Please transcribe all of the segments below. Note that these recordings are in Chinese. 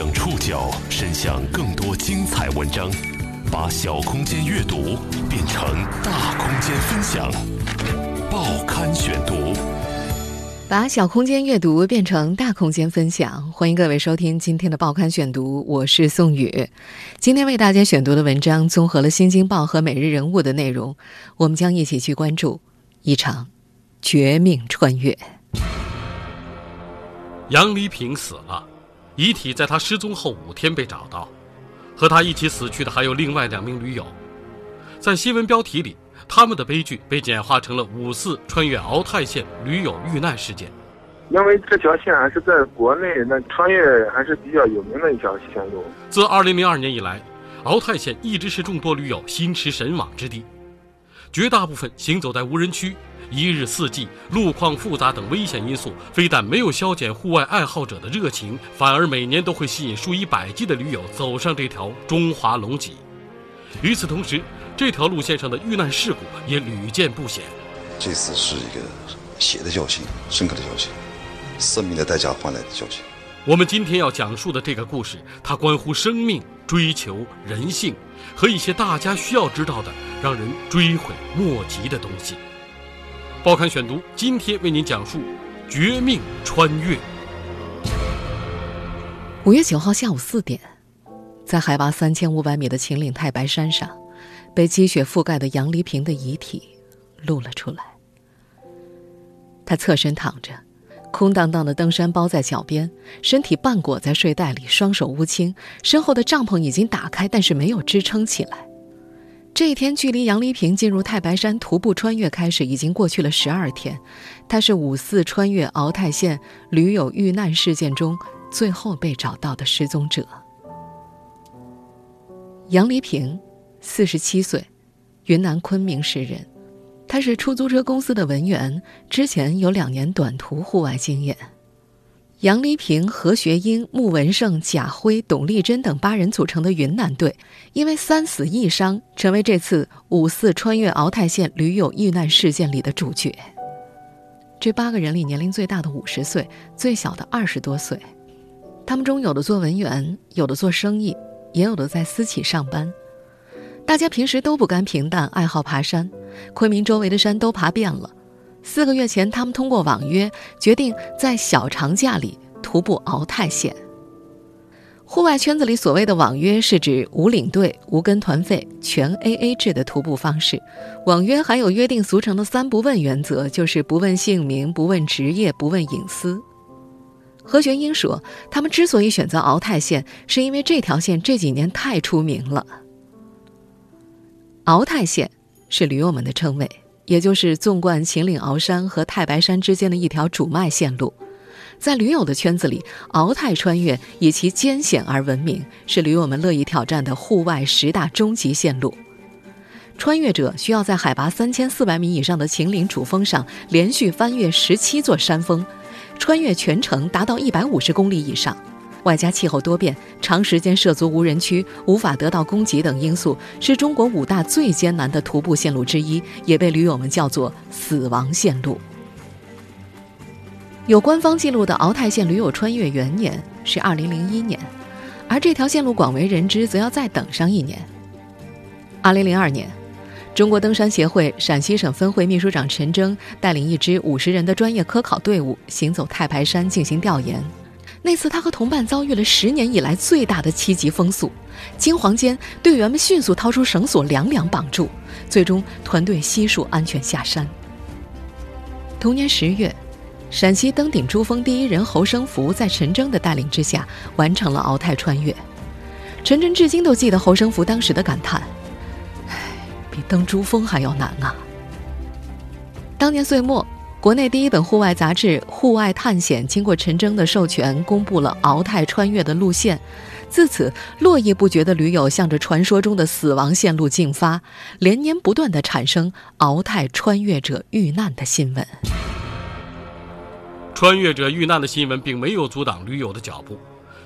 将触角伸向更多精彩文章，把小空间阅读变成大空间分享。报刊选读，把小空间阅读变成大空间分享。欢迎各位收听今天的报刊选读，我是宋宇。今天为大家选读的文章综合了《新京报》和《每日人物》的内容，我们将一起去关注一场绝命穿越。杨黎平死了，遗体在他失踪后五天被找到，和他一起死去的还有另外两名驴友。在新闻标题里，他们的悲剧被简化成了五四穿越敖泰县驴友遇难事件。因为这条线还是在国内那穿越还是比较有名的一条线路。自2002年以来，敖泰县一直是众多驴友心驰神往之地，绝大部分行走在无人区。一日四季，路况复杂等危险因素，非但没有消减户外爱好者的热情，反而每年都会吸引数以百计的驴友走上这条中华龙脊。与此同时，这条路线上的遇难事故也屡见不鲜。这次是一个血的教训，深刻的教训，生命的代价换来的教训。我们今天要讲述的这个故事，它关乎生命、追求、人性和一些大家需要知道的、让人追悔莫及的东西。报刊选读，今天为您讲述《绝命穿越》。五月九号下午四点，在海拔三千五百米的秦岭太白山上，被积雪覆盖的杨黎平的遗体露了出来。他侧身躺着，空荡荡的登山包在脚边，身体半裹在睡袋里，双手乌青，身后的帐篷已经打开，但是没有支撑起来。这一天距离杨丽萍进入太白山徒步穿越开始已经过去了十二天，他是五四穿越敖泰县驴友遇难事件中最后被找到的失踪者。杨丽萍，四十七岁，云南昆明市人，他是出租车公司的文员，之前有两年短途户外经验。杨丽萍、何学英、穆文胜、贾辉、董丽珍等八人组成的云南队，因为三死一伤，成为这次五四穿越敖泰县驴友遇难事件里的主角。这八个人里，年龄最大的五十岁，最小的二十多岁。他们中有的做文员，有的做生意，也有的在私企上班。大家平时都不甘平淡，爱好爬山，昆明周围的山都爬遍了。四个月前，他们通过网约决定在小长假里徒步敖泰县。户外圈子里所谓的网约，是指无领队、无跟团费、全 AA 制的徒步方式。网约还有约定俗成的“三不问”原则，就是不问姓名、不问职业、不问隐私。何学英说，他们之所以选择敖泰县，是因为这条线这几年太出名了。敖泰县是驴友们的称谓。也就是纵贯秦岭鳌山和太白山之间的一条主脉线路，在驴友的圈子里，鳌泰穿越以其艰险而闻名，是驴友们乐意挑战的户外十大终极线路。穿越者需要在海拔三千四百米以上的秦岭主峰上连续翻越十七座山峰，穿越全程达到一百五十公里以上。外加气候多变、长时间涉足无人区、无法得到供给等因素，是中国五大最艰难的徒步线路之一，也被驴友们叫做“死亡线路”。有官方记录的敖泰县驴友穿越元年是2001年，而这条线路广为人知，则要再等上一年。2002年，中国登山协会陕西省分会秘书长陈征带领一支五十人的专业科考队伍行走太白山进行调研。那次，他和同伴遭遇了十年以来最大的七级风速，惊慌间，队员们迅速掏出绳索，两两绑住，最终团队悉数安全下山。同年十月，陕西登顶珠峰第一人侯生福在陈征的带领之下完成了鳌泰穿越。陈真至今都记得侯生福当时的感叹：“唉，比登珠峰还要难啊！”当年岁末。国内第一本户外杂志《户外探险》经过陈征的授权，公布了敖泰穿越的路线。自此，络绎不绝的驴友向着传说中的死亡线路进发，连年不断的产生敖泰穿越者遇难的新闻。穿越者遇难的新闻并没有阻挡驴友的脚步。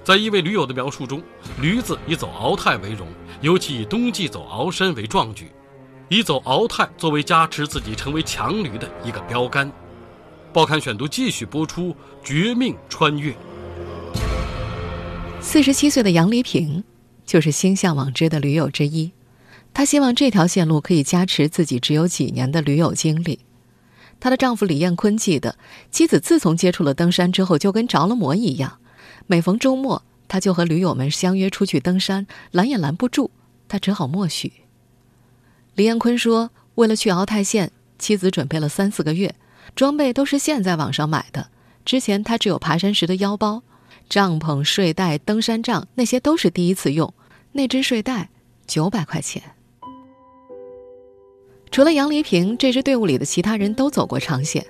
在一位驴友的描述中，驴子以走敖泰为荣，尤其以冬季走鳌山为壮举，以走敖泰作为加持自己成为强驴的一个标杆。报刊选读继续播出《绝命穿越》。四十七岁的杨丽萍，就是心向往之的驴友之一。她希望这条线路可以加持自己只有几年的驴友经历。她的丈夫李彦坤记得，妻子自从接触了登山之后，就跟着了魔一样。每逢周末，他就和驴友们相约出去登山，拦也拦不住，他只好默许。李彦坤说：“为了去鳌泰县，妻子准备了三四个月，装备都是现在网上买的。之前他只有爬山时的腰包。”帐篷、睡袋、登山杖，那些都是第一次用。那只睡袋九百块钱。除了杨黎平，这支队伍里的其他人都走过长线。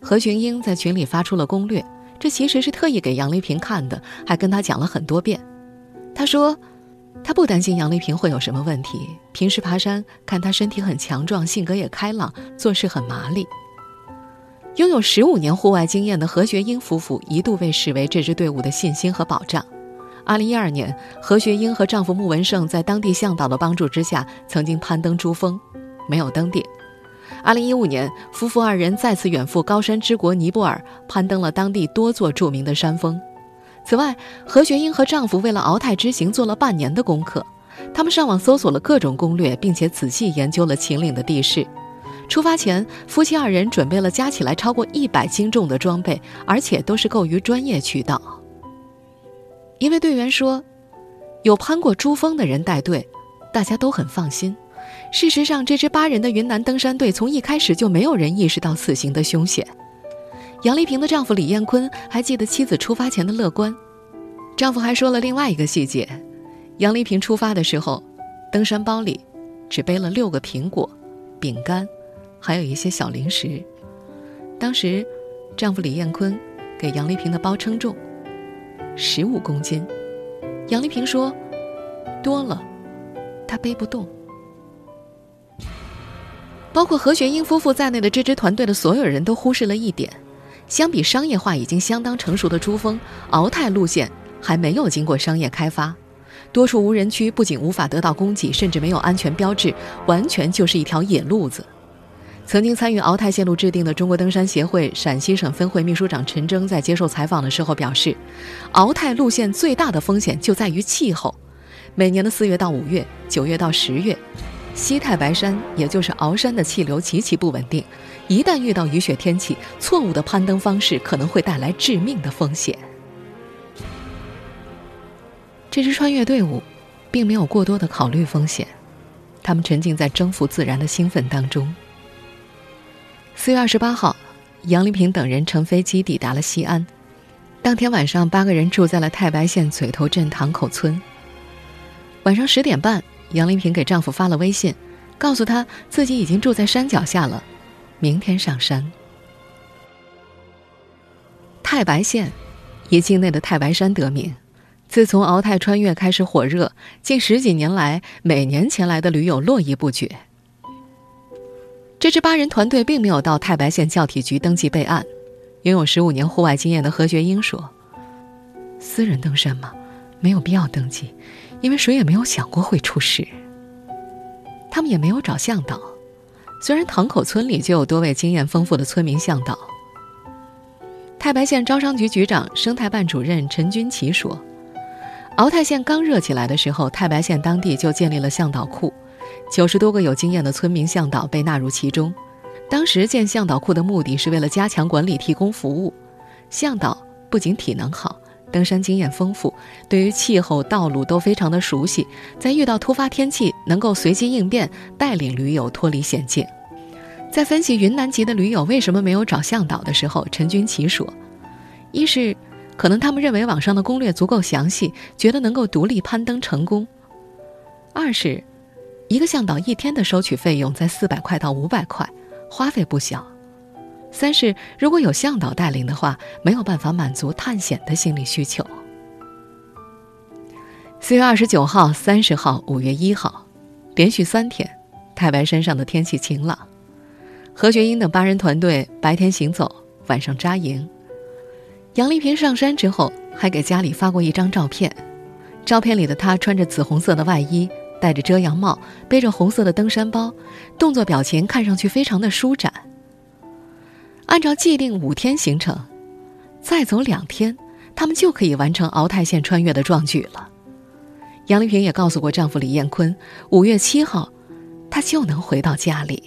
何群英在群里发出了攻略，这其实是特意给杨黎平看的，还跟他讲了很多遍。他说，他不担心杨丽萍会有什么问题。平时爬山，看他身体很强壮，性格也开朗，做事很麻利。拥有十五年户外经验的何学英夫妇一度被视为这支队伍的信心和保障。二零一二年，何学英和丈夫穆文胜在当地向导的帮助之下，曾经攀登珠峰，没有登顶。二零一五年，夫妇二人再次远赴高山之国尼泊尔，攀登了当地多座著名的山峰。此外，何学英和丈夫为了鳌泰之行做了半年的功课，他们上网搜索了各种攻略，并且仔细研究了秦岭的地势。出发前，夫妻二人准备了加起来超过一百斤重的装备，而且都是购于专业渠道。一位队员说：“有攀过珠峰的人带队，大家都很放心。”事实上，这支八人的云南登山队从一开始就没有人意识到此行的凶险。杨丽萍的丈夫李彦坤还记得妻子出发前的乐观。丈夫还说了另外一个细节：杨丽萍出发的时候，登山包里只背了六个苹果、饼干。还有一些小零食。当时，丈夫李彦坤给杨丽萍的包称重，十五公斤。杨丽萍说：“多了，她背不动。”包括何学英夫妇在内的这支团队的所有人都忽视了一点：相比商业化已经相当成熟的珠峰，鳌泰路线还没有经过商业开发，多处无人区不仅无法得到供给，甚至没有安全标志，完全就是一条野路子。曾经参与鳌泰线路制定的中国登山协会陕西省分会秘书长陈征在接受采访的时候表示，鳌泰路线最大的风险就在于气候。每年的四月到五月、九月到十月，西太白山也就是鳌山的气流极其不稳定，一旦遇到雨雪天气，错误的攀登方式可能会带来致命的风险。这支穿越队伍，并没有过多的考虑风险，他们沉浸在征服自然的兴奋当中。四月二十八号，杨丽萍等人乘飞机抵达了西安。当天晚上，八个人住在了太白县嘴头镇塘口村。晚上十点半，杨丽萍给丈夫发了微信，告诉他自己已经住在山脚下了，明天上山。太白县以境内的太白山得名。自从鳌泰穿越开始火热，近十几年来，每年前来的驴友络绎不绝。这支八人团队并没有到太白县教体局登记备案。拥有十五年户外经验的何学英说：“私人登山嘛，没有必要登记，因为谁也没有想过会出事。他们也没有找向导，虽然塘口村里就有多位经验丰富的村民向导。”太白县招商局局长、生态办主任陈军奇说：“鳌泰县刚热起来的时候，太白县当地就建立了向导库。”九十多个有经验的村民向导被纳入其中。当时建向导库的目的是为了加强管理、提供服务。向导不仅体能好，登山经验丰富，对于气候、道路都非常的熟悉，在遇到突发天气能够随机应变，带领驴友脱离险境。在分析云南籍的驴友为什么没有找向导的时候，陈军奇说：“一是可能他们认为网上的攻略足够详细，觉得能够独立攀登成功；二是。”一个向导一天的收取费用在四百块到五百块，花费不小。三是如果有向导带领的话，没有办法满足探险的心理需求。四月二十九号、三十号、五月一号，连续三天，太白山上的天气晴朗。何学英等八人团队白天行走，晚上扎营。杨丽萍上山之后，还给家里发过一张照片，照片里的她穿着紫红色的外衣。戴着遮阳帽，背着红色的登山包，动作表情看上去非常的舒展。按照既定五天行程，再走两天，他们就可以完成鳌泰线穿越的壮举了。杨丽萍也告诉过丈夫李彦坤，五月七号，她就能回到家里。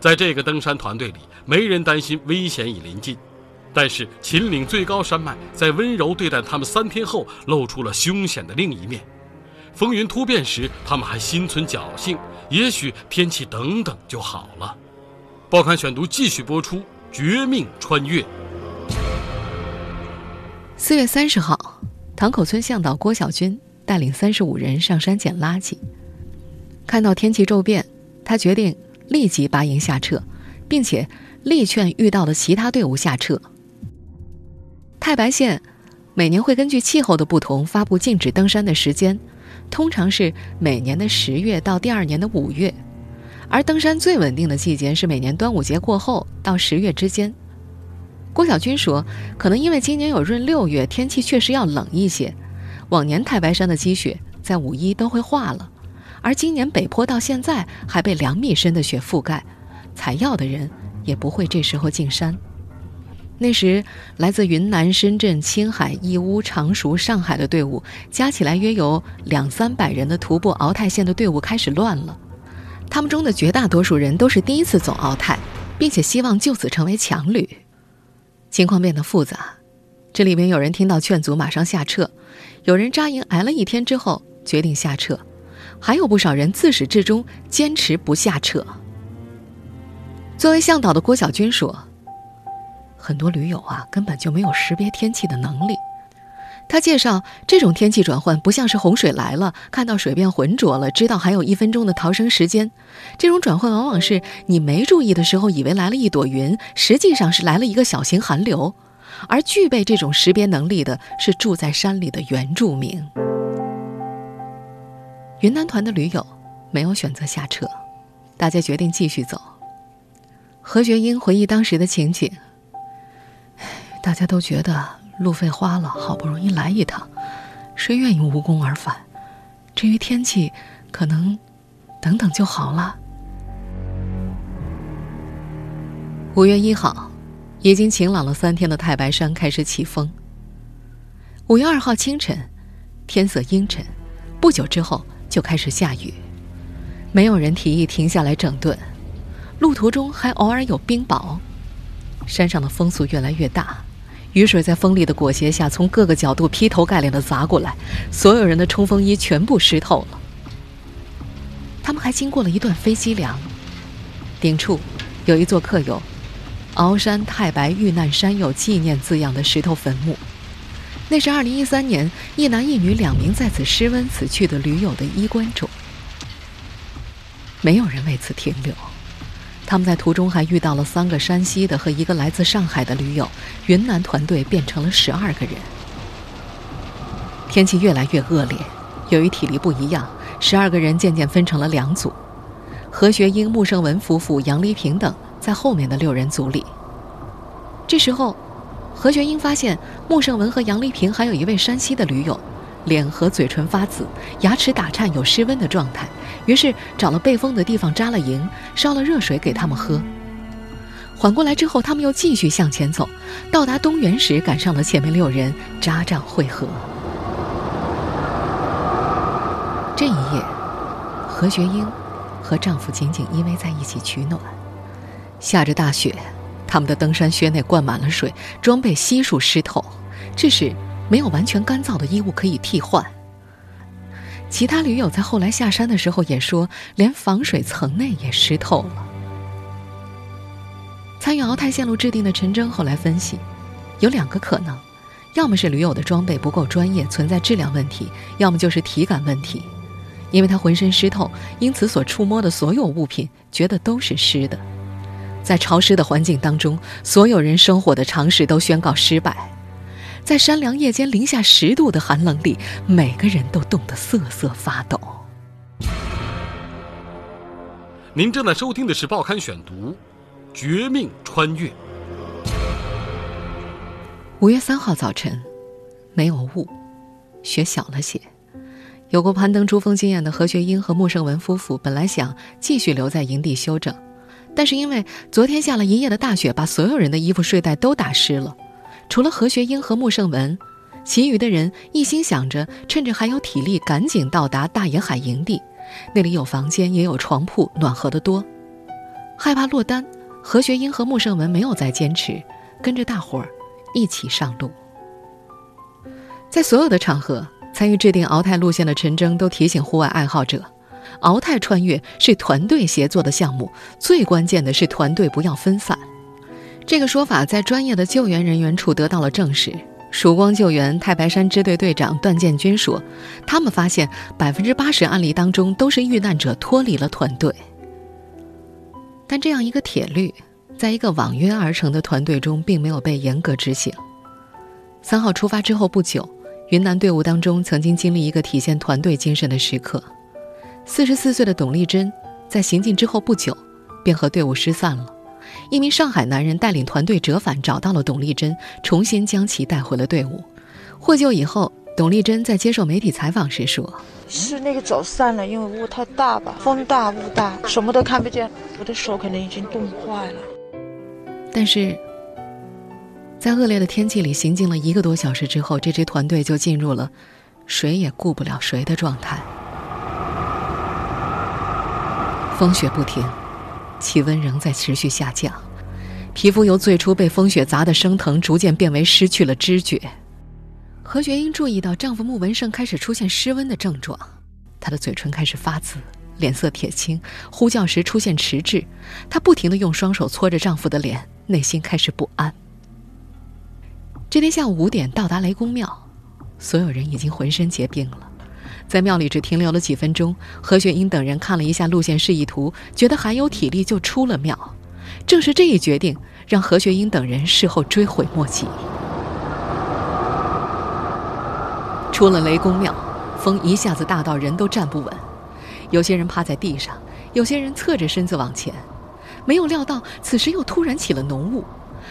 在这个登山团队里，没人担心危险已临近，但是秦岭最高山脉在温柔对待他们三天后，露出了凶险的另一面。风云突变时，他们还心存侥幸，也许天气等等就好了。报刊选读继续播出《绝命穿越》。四月三十号，塘口村向导郭小军带领三十五人上山捡垃圾，看到天气骤变，他决定。立即拔营下撤，并且力劝遇到的其他队伍下撤。太白县每年会根据气候的不同发布禁止登山的时间，通常是每年的十月到第二年的五月，而登山最稳定的季节是每年端午节过后到十月之间。郭小军说：“可能因为今年有闰六月，天气确实要冷一些，往年太白山的积雪在五一都会化了。”而今年北坡到现在还被两米深的雪覆盖，采药的人也不会这时候进山。那时，来自云南、深圳、青海、义乌、常熟、上海的队伍，加起来约有两三百人的徒步鳌泰线的队伍开始乱了。他们中的绝大多数人都是第一次走鳌泰，并且希望就此成为强旅。情况变得复杂，这里面有人听到劝阻马上下撤，有人扎营挨了一天之后决定下撤。还有不少人自始至终坚持不下撤。作为向导的郭小军说：“很多驴友啊，根本就没有识别天气的能力。”他介绍，这种天气转换不像是洪水来了，看到水变浑浊了，知道还有一分钟的逃生时间。这种转换往往是你没注意的时候，以为来了一朵云，实际上是来了一个小型寒流。而具备这种识别能力的是住在山里的原住民。云南团的驴友没有选择下车，大家决定继续走。何学英回忆当时的情景：，大家都觉得路费花了，好不容易来一趟，谁愿意无功而返？至于天气，可能等等就好了。五月一号，已经晴朗了三天的太白山开始起风。五月二号清晨，天色阴沉，不久之后。就开始下雨，没有人提议停下来整顿，路途中还偶尔有冰雹，山上的风速越来越大，雨水在锋利的裹挟下从各个角度劈头盖脸的砸过来，所有人的冲锋衣全部湿透了。他们还经过了一段飞机梁，顶处有一座刻有“鳌山太白遇难山友纪念”字样的石头坟墓。那是二零一三年一男一女两名在此失温死去的驴友的衣冠冢。没有人为此停留，他们在途中还遇到了三个山西的和一个来自上海的驴友，云南团队变成了十二个人。天气越来越恶劣，由于体力不一样，十二个人渐渐分成了两组，何学英、穆胜文夫妇、杨丽萍等在后面的六人组里。这时候。何学英发现穆胜文和杨丽萍还有一位山西的驴友，脸和嘴唇发紫，牙齿打颤，有失温的状态。于是找了背风的地方扎了营，烧了热水给他们喝。缓过来之后，他们又继续向前走，到达东源时赶上了前面六人扎帐会合。这一夜，何学英和丈夫紧紧依偎在一起取暖，下着大雪。他们的登山靴内灌满了水，装备悉数湿透，致使没有完全干燥的衣物可以替换。其他驴友在后来下山的时候也说，连防水层内也湿透了。参与鳌泰线路制定的陈征后来分析，有两个可能：要么是驴友的装备不够专业，存在质量问题；要么就是体感问题，因为他浑身湿透，因此所触摸的所有物品觉得都是湿的。在潮湿的环境当中，所有人生火的尝试都宣告失败。在山凉夜间零下十度的寒冷里，每个人都冻得瑟瑟发抖。您正在收听的是《报刊选读》，《绝命穿越》。五月三号早晨，没有雾，雪小了些。有过攀登珠峰经验的何学英和穆胜文夫妇本来想继续留在营地休整。但是因为昨天下了一夜的大雪，把所有人的衣服、睡袋都打湿了，除了何学英和穆胜文，其余的人一心想着趁着还有体力，赶紧到达大野海营地，那里有房间，也有床铺，暖和得多。害怕落单，何学英和穆胜文没有再坚持，跟着大伙儿一起上路。在所有的场合，参与制定鳌泰路线的陈征都提醒户外爱好者。鳌泰穿越是团队协作的项目，最关键的是团队不要分散。这个说法在专业的救援人员处得到了证实。曙光救援太白山支队队长段建军说：“他们发现百分之八十案例当中都是遇难者脱离了团队。但这样一个铁律，在一个网约而成的团队中，并没有被严格执行。三号出发之后不久，云南队伍当中曾经经历一个体现团队精神的时刻。”四十四岁的董丽珍，在行进之后不久，便和队伍失散了。一名上海男人带领团队折返，找到了董丽珍，重新将其带回了队伍。获救以后，董丽珍在接受媒体采访时说：“是那个走散了，因为雾太大吧，风大雾大，什么都看不见，我的手可能已经冻坏了。”但是，在恶劣的天气里行进了一个多小时之后，这支团队就进入了谁也顾不了谁的状态。风雪不停，气温仍在持续下降，皮肤由最初被风雪砸得生疼，逐渐变为失去了知觉。何学英注意到丈夫穆文胜开始出现失温的症状，他的嘴唇开始发紫，脸色铁青，呼叫时出现迟滞。她不停地用双手搓着丈夫的脸，内心开始不安。这天下午五点到达雷公庙，所有人已经浑身结冰了。在庙里只停留了几分钟，何雪英等人看了一下路线示意图，觉得还有体力，就出了庙。正是这一决定，让何雪英等人事后追悔莫及。出了雷公庙，风一下子大到人都站不稳，有些人趴在地上，有些人侧着身子往前。没有料到，此时又突然起了浓雾，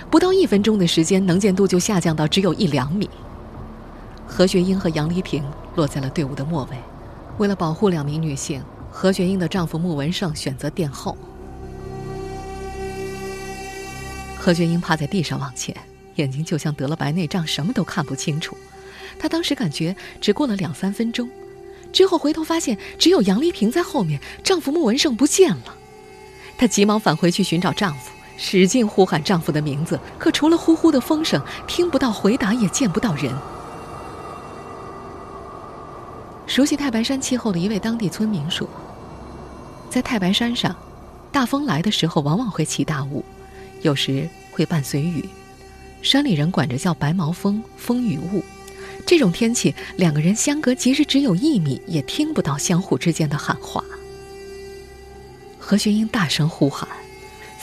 不到一分钟的时间，能见度就下降到只有一两米。何雪英和杨丽萍落在了队伍的末尾。为了保护两名女性，何雪英的丈夫穆文胜选择殿后。何雪英趴在地上往前，眼睛就像得了白内障，什么都看不清楚。她当时感觉只过了两三分钟，之后回头发现只有杨丽萍在后面，丈夫穆文胜不见了。她急忙返回去寻找丈夫，使劲呼喊丈夫的名字，可除了呼呼的风声，听不到回答，也见不到人。熟悉太白山气候的一位当地村民说：“在太白山上，大风来的时候往往会起大雾，有时会伴随雨。山里人管这叫‘白毛风’、‘风雨雾’。这种天气，两个人相隔即使只有一米，也听不到相互之间的喊话。”何学英大声呼喊。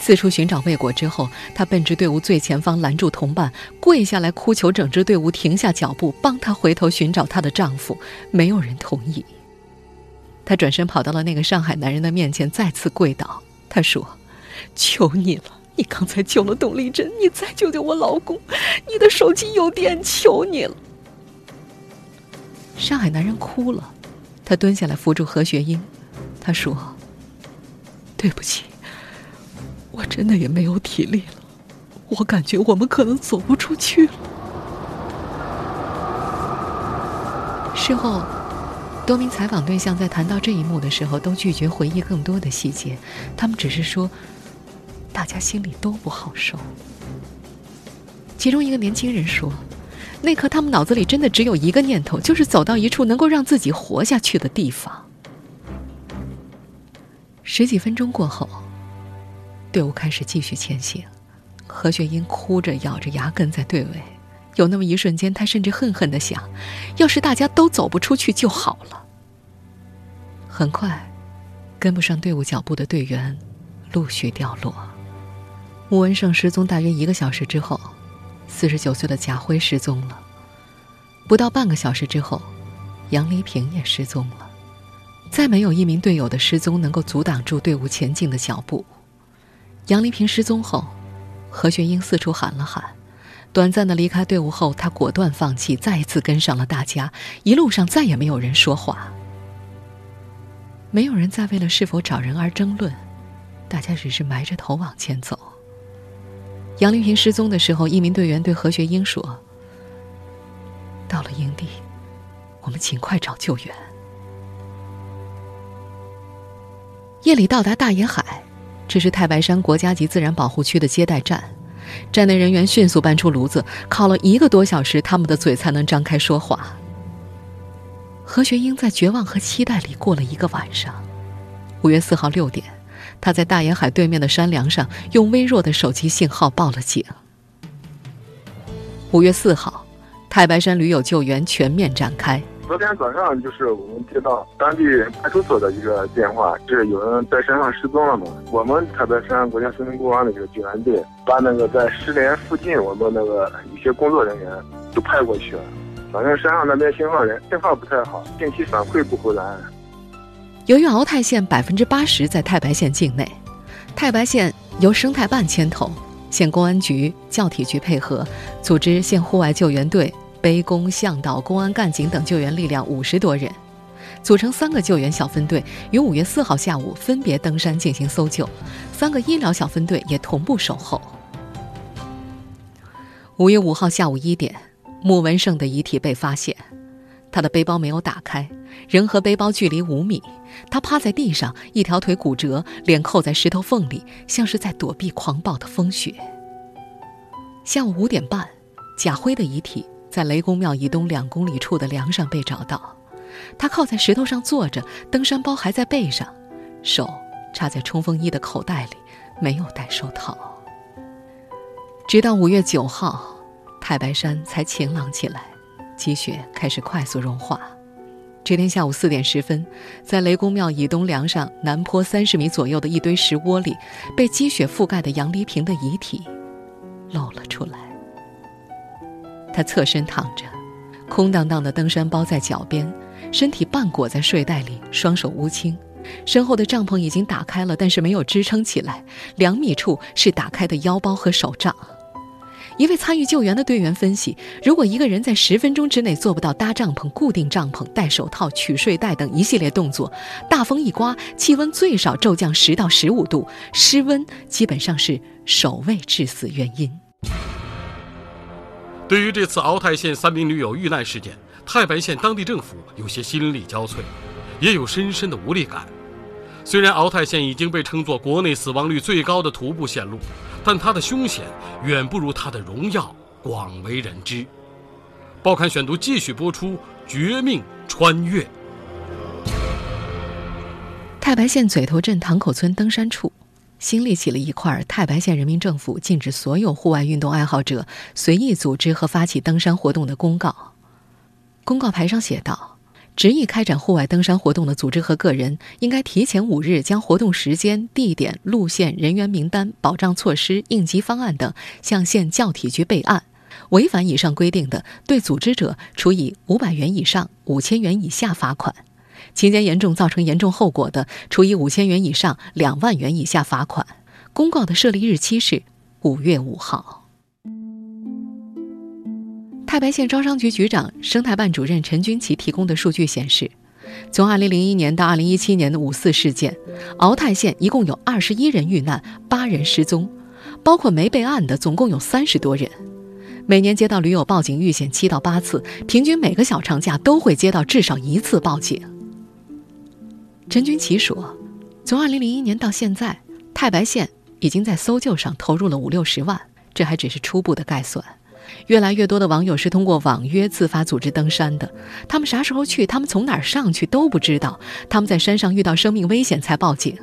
四处寻找未果之后，她奔至队伍最前方，拦住同伴，跪下来哭求整支队伍停下脚步，帮她回头寻找她的丈夫。没有人同意。她转身跑到了那个上海男人的面前，再次跪倒。她说：“求你了，你刚才救了董丽珍，你再救救我老公。你的手机有电，求你了。”上海男人哭了，他蹲下来扶住何雪英，他说：“对不起。”我真的也没有体力了，我感觉我们可能走不出去了。事后，多名采访对象在谈到这一幕的时候，都拒绝回忆更多的细节，他们只是说，大家心里都不好受。其中一个年轻人说，那刻他们脑子里真的只有一个念头，就是走到一处能够让自己活下去的地方。十几分钟过后。队伍开始继续前行，何雪英哭着咬着牙跟在队尾。有那么一瞬间，她甚至恨恨的想：要是大家都走不出去就好了。很快，跟不上队伍脚步的队员陆续掉落。穆文胜失踪大约一个小时之后，四十九岁的贾辉失踪了。不到半个小时之后，杨丽萍也失踪了。再没有一名队友的失踪能够阻挡住队伍前进的脚步。杨丽萍失踪后，何雪英四处喊了喊，短暂的离开队伍后，她果断放弃，再一次跟上了大家。一路上再也没有人说话，没有人再为了是否找人而争论，大家只是埋着头往前走。杨丽萍失踪的时候，一名队员对何学英说：“到了营地，我们尽快找救援。”夜里到达大野海，这是太白山国家级自然保护区的接待站。站内人员迅速搬出炉子，烤了一个多小时，他们的嘴才能张开说话。何学英在绝望和期待里过了一个晚上。五月四号六点，他在大沿海对面的山梁上用微弱的手机信号报了警。五月四号，太白山驴友救援全面展开。昨天早上就是我们接到当地派出所的一个电话，是有人在山上失踪了嘛？我们太白山国家森林公园的一个救援队把那个在石连附近我们那个一些工作人员都派过去了。反正山上那边信号人信号不太好，定期反馈不回来。由于鳌泰县百分之八十在太白县境内，太白县由生态办牵头，县公安局、教体局配合，组织县户外救援队。背公、向导、公安干警等救援力量五十多人，组成三个救援小分队，于五月四号下午分别登山进行搜救，三个医疗小分队也同步守候。五月五号下午一点，穆文胜的遗体被发现，他的背包没有打开，人和背包距离五米，他趴在地上，一条腿骨折，脸扣在石头缝里，像是在躲避狂暴的风雪。下午五点半，贾辉的遗体。在雷公庙以东两公里处的梁上被找到，他靠在石头上坐着，登山包还在背上，手插在冲锋衣的口袋里，没有戴手套。直到五月九号，太白山才晴朗起来，积雪开始快速融化。这天下午四点十分，在雷公庙以东梁上南坡三十米左右的一堆石窝里，被积雪覆盖的杨黎平的遗体露了出来。他侧身躺着，空荡荡的登山包在脚边，身体半裹在睡袋里，双手乌青。身后的帐篷已经打开了，但是没有支撑起来。两米处是打开的腰包和手杖。一位参与救援的队员分析：如果一个人在十分钟之内做不到搭帐篷、固定帐篷、戴手套、取睡袋等一系列动作，大风一刮，气温最少骤降十到十五度，失温基本上是首位致死原因。对于这次鳌泰县三名驴友遇难事件，太白县当地政府有些心力交瘁，也有深深的无力感。虽然鳌泰县已经被称作国内死亡率最高的徒步线路，但它的凶险远不如它的荣耀广为人知。报刊选读继续播出《绝命穿越》。太白县嘴头镇塘口村登山处。新立起了一块太白县人民政府禁止所有户外运动爱好者随意组织和发起登山活动的公告。公告牌上写道：执意开展户外登山活动的组织和个人，应该提前五日将活动时间、地点、路线、人员名单、保障措施、应急方案等向县教体局备案。违反以上规定的，对组织者处以五百元以上五千元以下罚款。情节严重造成严重后果的，处以五千元以上两万元以下罚款。公告的设立日期是五月五号。太白县招商局局长、生态办主任陈军奇提供的数据显示，从二零零一年到二零一七年的五四事件，鳌泰县一共有二十一人遇难，八人失踪，包括没备案的，总共有三十多人。每年接到驴友报警遇险七到八次，平均每个小长假都会接到至少一次报警。陈军奇说：“从2001年到现在，太白县已经在搜救上投入了五六十万，这还只是初步的概算。越来越多的网友是通过网约自发组织登山的，他们啥时候去，他们从哪儿上去都不知道。他们在山上遇到生命危险才报警，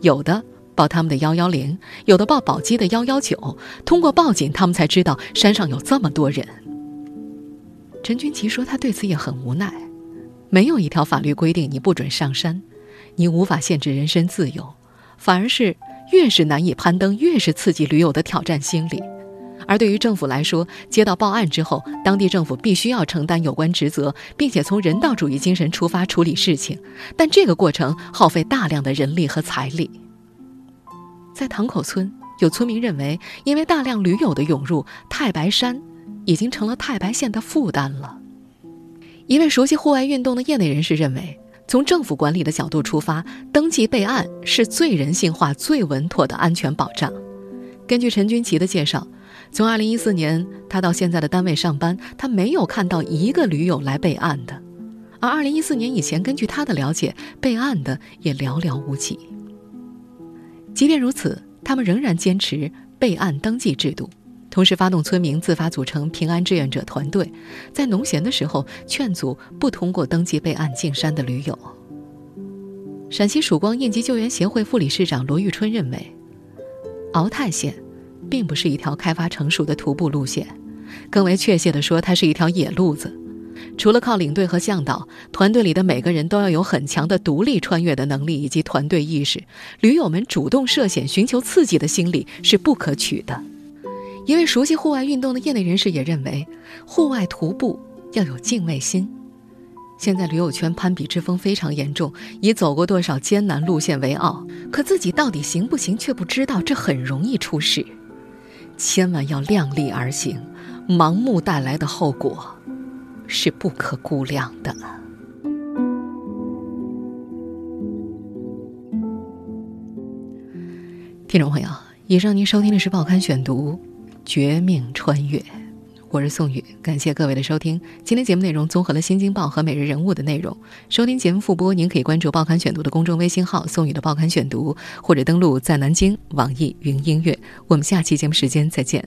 有的报他们的幺幺零，有的报宝鸡的幺幺九。通过报警，他们才知道山上有这么多人。”陈军奇说：“他对此也很无奈，没有一条法律规定你不准上山。”你无法限制人身自由，反而是越是难以攀登，越是刺激驴友的挑战心理。而对于政府来说，接到报案之后，当地政府必须要承担有关职责，并且从人道主义精神出发处理事情。但这个过程耗费大量的人力和财力。在塘口村，有村民认为，因为大量驴友的涌入，太白山已经成了太白县的负担了。一位熟悉户外运动的业内人士认为。从政府管理的角度出发，登记备案是最人性化、最稳妥的安全保障。根据陈军奇的介绍，从2014年他到现在的单位上班，他没有看到一个驴友来备案的。而2014年以前，根据他的了解，备案的也寥寥无几。即便如此，他们仍然坚持备案登记制度，同时发动村民自发组成平安志愿者团队，在农闲的时候劝阻不通过登记备案进山的驴友。陕西曙光应急救援协会副理事长罗玉春认为，敖泰县并不是一条开发成熟的徒步路线，更为确切地说，它是一条野路子。除了靠领队和向导，团队里的每个人都要有很强的独立穿越的能力以及团队意识。驴友们主动涉险、寻求刺激的心理是不可取的。一位熟悉户外运动的业内人士也认为，户外徒步要有敬畏心。现在驴友圈攀比之风非常严重，以走过多少艰难路线为傲，可自己到底行不行却不知道，这很容易出事。千万要量力而行，盲目带来的后果。是不可估量的。听众朋友，以上您收听的是《报刊选读》《绝命穿越》，我是宋宇，感谢各位的收听。今天节目内容综合了《新京报》和《每日人物》的内容。收听节目复播，您可以关注《报刊选读》的公众微信号“宋宇的报刊选读”，或者登录在南京网易云音乐。我们下期节目时间再见。